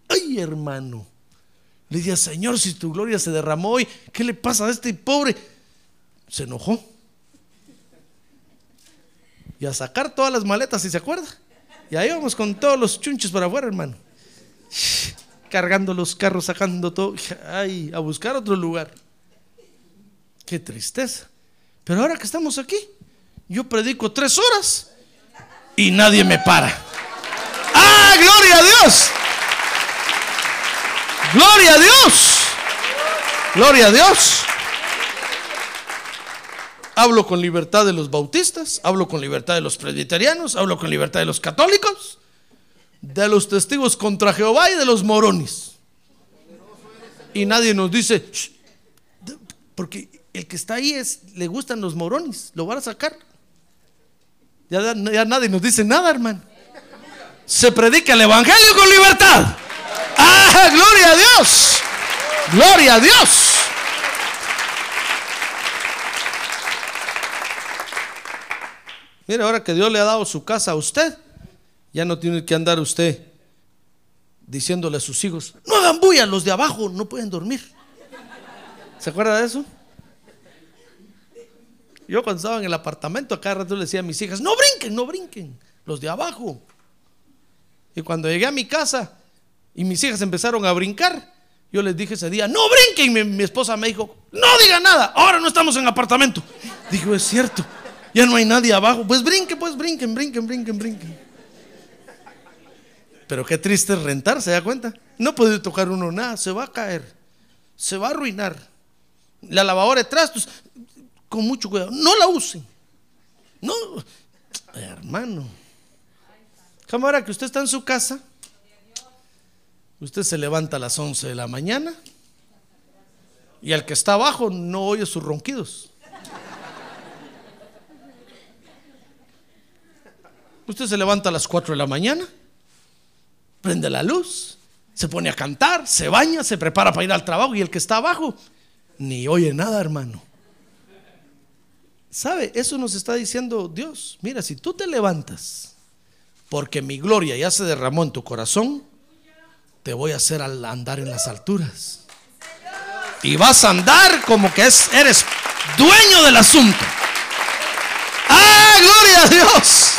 ¡Ay, hermano! Le decía: Señor, si tu gloria se derramó hoy, ¿qué le pasa a este pobre? Se enojó. Y a sacar todas las maletas, si se acuerda. Y ahí vamos con todos los chunches para afuera, hermano cargando los carros, sacando todo, ay, a buscar otro lugar. Qué tristeza. Pero ahora que estamos aquí, yo predico tres horas y nadie me para. ¡Ah, gloria a Dios! ¡Gloria a Dios! ¡Gloria a Dios! Hablo con libertad de los bautistas, hablo con libertad de los presbiterianos, hablo con libertad de los católicos de los testigos contra Jehová y de los morones. Y nadie nos dice, porque el que está ahí es, le gustan los morones, lo van a sacar. Ya, ya nadie nos dice nada, hermano. Se predica el Evangelio con libertad. ¡Ah, gloria a Dios! ¡Gloria a Dios! Mire, ahora que Dios le ha dado su casa a usted, ya no tiene que andar usted diciéndole a sus hijos, no hagan bulla, los de abajo no pueden dormir. ¿Se acuerda de eso? Yo cuando estaba en el apartamento, acá rato le decía a mis hijas, no brinquen, no brinquen, los de abajo. Y cuando llegué a mi casa y mis hijas empezaron a brincar, yo les dije ese día, no brinquen. Mi, mi esposa me dijo, no diga nada, ahora no estamos en apartamento. Dijo, es cierto, ya no hay nadie abajo. Pues brinquen, pues brinquen, brinquen, brinquen, brinquen. Pero qué triste es rentar, ¿se da cuenta? No puede tocar uno nada, se va a caer, se va a arruinar. La lavadora de trastos, con mucho cuidado, no la usen. No, Hermano. Cámara que usted está en su casa. Usted se levanta a las 11 de la mañana. Y al que está abajo no oye sus ronquidos. Usted se levanta a las 4 de la mañana, prende la luz, se pone a cantar, se baña, se prepara para ir al trabajo y el que está abajo ni oye nada, hermano. ¿Sabe? Eso nos está diciendo Dios. Mira, si tú te levantas porque mi gloria ya se derramó en tu corazón, te voy a hacer andar en las alturas. Y vas a andar como que es, eres dueño del asunto. ¡Ah, gloria a Dios!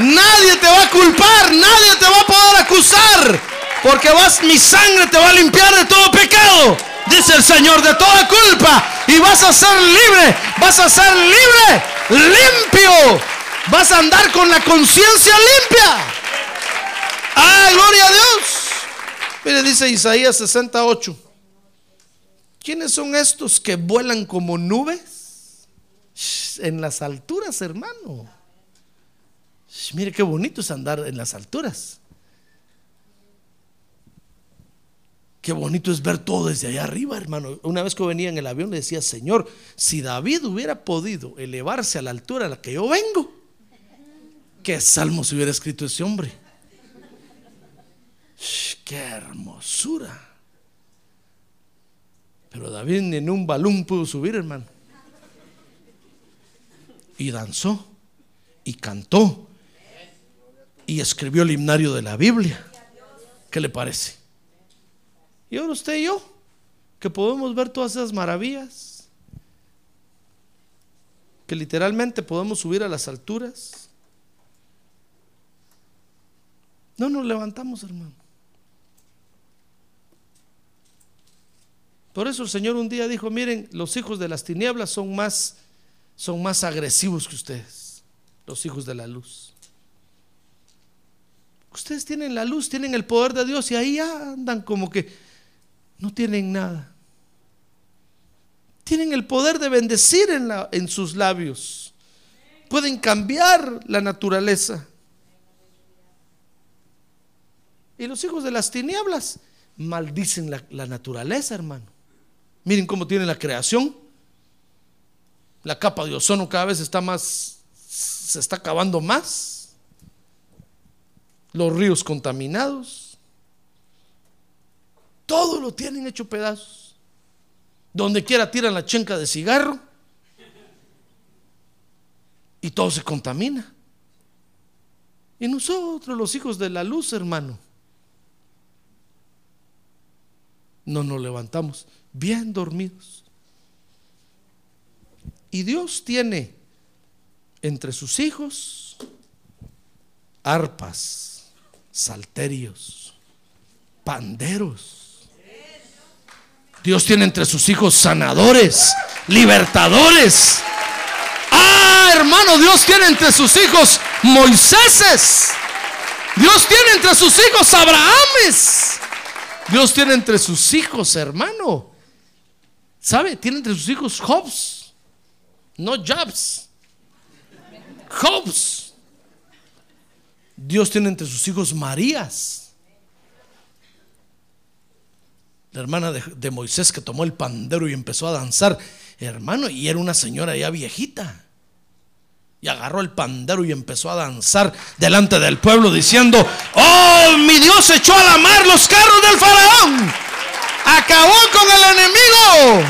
Nadie te va a culpar, nadie te va a poder acusar, porque vas, mi sangre te va a limpiar de todo pecado, dice el Señor, de toda culpa, y vas a ser libre, vas a ser libre, limpio, vas a andar con la conciencia limpia. ¡Ah, gloria a Dios! Mire, dice Isaías 68. ¿Quiénes son estos que vuelan como nubes? En las alturas, hermano. Mire qué bonito es andar en las alturas. Qué bonito es ver todo desde allá arriba, hermano. Una vez que venía en el avión le decía, Señor, si David hubiera podido elevarse a la altura a la que yo vengo, qué salmo se hubiera escrito ese hombre. Qué hermosura. Pero David ni en un balón pudo subir, hermano. Y danzó y cantó y escribió el himnario de la Biblia. ¿Qué le parece? Y ahora usted y yo, que podemos ver todas esas maravillas, que literalmente podemos subir a las alturas. No nos levantamos, hermano. Por eso el Señor un día dijo, miren, los hijos de las tinieblas son más son más agresivos que ustedes, los hijos de la luz. Ustedes tienen la luz, tienen el poder de Dios y ahí andan como que no tienen nada. Tienen el poder de bendecir en, sus labios. Pueden cambiar la naturaleza. Y los hijos de las tinieblas maldicen la, la naturaleza, hermano. Miren cómo tienen la creación. La capa de ozono cada vez está más, se está acabando más los ríos contaminados, todo lo tienen hecho pedazos. Donde quiera tiran la chenca de cigarro y todo se contamina. Y nosotros, los hijos de la luz, hermano, no nos levantamos bien dormidos. Y Dios tiene entre sus hijos arpas salterios, panderos. Dios tiene entre sus hijos sanadores, libertadores. Ah, hermano, Dios tiene entre sus hijos Moiséses. Dios tiene entre sus hijos Abrahames. Dios tiene entre sus hijos, hermano. ¿Sabe? Tiene entre sus hijos Jobs, no Jobs. Jobs. Dios tiene entre sus hijos Marías. La hermana de, Moisés que tomó el pandero y empezó a danzar, hermano, y era una señora ya viejita. Y agarró el pandero y empezó a danzar delante del pueblo diciendo, oh, mi Dios echó a la mar los carros del faraón. Acabó con el enemigo.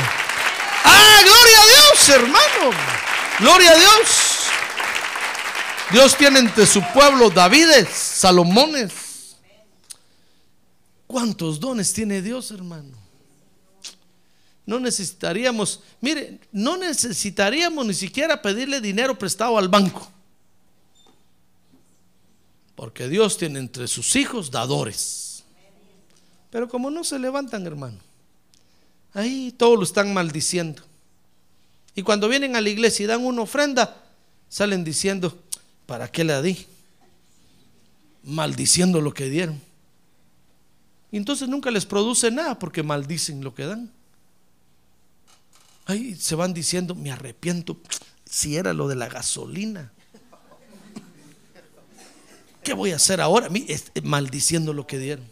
Ah, gloria a Dios, hermano. Gloria a Dios. Dios tiene entre su pueblo Davides, Salomones. ¿Cuántos dones tiene Dios, hermano? No necesitaríamos, mire, no necesitaríamos ni siquiera pedirle dinero prestado al banco. Porque Dios tiene entre sus hijos dadores. Pero como no se levantan, hermano, ahí todos lo están maldiciendo. Y cuando vienen a la iglesia y dan una ofrenda, salen diciendo, ¿para qué la di? Maldiciendo lo que dieron. Y entonces nunca les produce nada porque maldicen lo que dan. Ahí se van diciendo, me arrepiento si era lo de la gasolina. ¿Qué voy a hacer ahora? Es- Maldiciendo lo que dieron.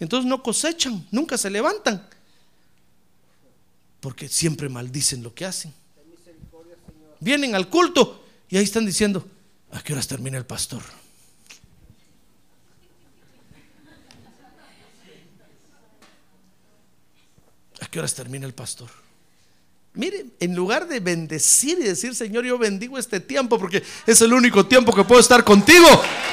Entonces no cosechan, nunca se levantan. Porque siempre maldicen lo que hacen. Vienen al culto y ahí están diciendo, ¿a qué horas termina el pastor? ¿A qué horas termina el pastor? Mire, en lugar de bendecir y decir, Señor, yo bendigo este tiempo porque es el único tiempo que puedo estar contigo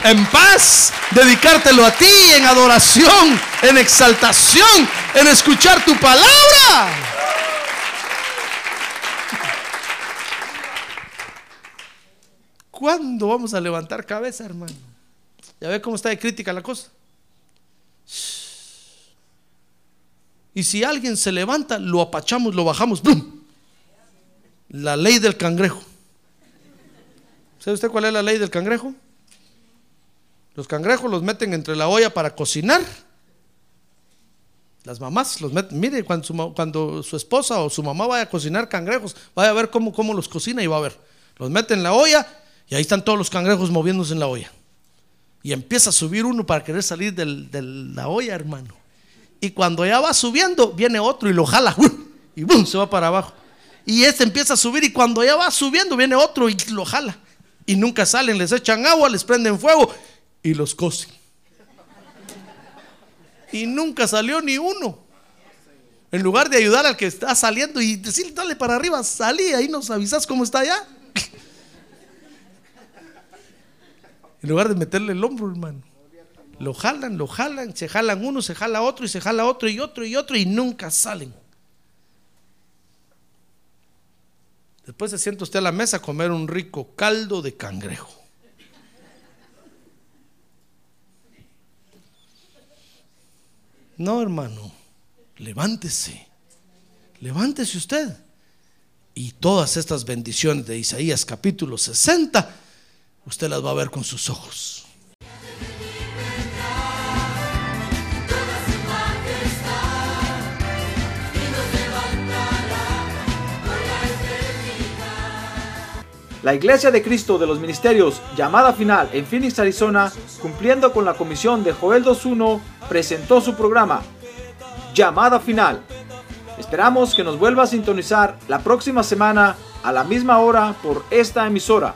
en paz, dedicártelo a ti en adoración, en exaltación, en escuchar tu palabra. ¿Cuándo vamos a levantar cabeza, hermano? Ya ve cómo está de crítica la cosa. Y si alguien se levanta, lo apachamos, lo bajamos. ¡Bum! La ley del cangrejo. ¿Sabe usted cuál es la ley del cangrejo? Los cangrejos los meten entre la olla para cocinar. Las mamás los meten. Mire, cuando su, esposa o su mamá vaya a cocinar cangrejos, vaya a ver cómo, cómo los cocina y va a ver. Los mete en la olla y ahí están todos los cangrejos moviéndose en la olla. Y empieza a subir uno para querer salir de la olla, hermano. Y cuando ya va subiendo, viene otro y lo jala. Y ¡bum! se va para abajo. Y este empieza a subir y cuando ya va subiendo, viene otro y lo jala. Y nunca salen, les echan agua, les prenden fuego y los cocen. Y nunca salió ni uno. En lugar de ayudar al que está saliendo y decirle, dale para arriba, salí, ahí nos avisas cómo está allá. En lugar de meterle el hombro, hermano. Lo jalan, lo jalan, se jalan uno, se jala otro y se jala otro y otro y otro y nunca salen. Después se sienta usted a la mesa a comer un rico caldo de cangrejo. No, hermano, levántese, levántese usted. Y todas estas bendiciones de Isaías capítulo 60, usted las va a ver con sus ojos. La Iglesia de Cristo de los Ministerios Llamada Final en Phoenix, Arizona, cumpliendo con la comisión de Joel 2.1, presentó su programa Llamada Final. Esperamos que nos vuelva a sintonizar la próxima semana a la misma hora por esta emisora.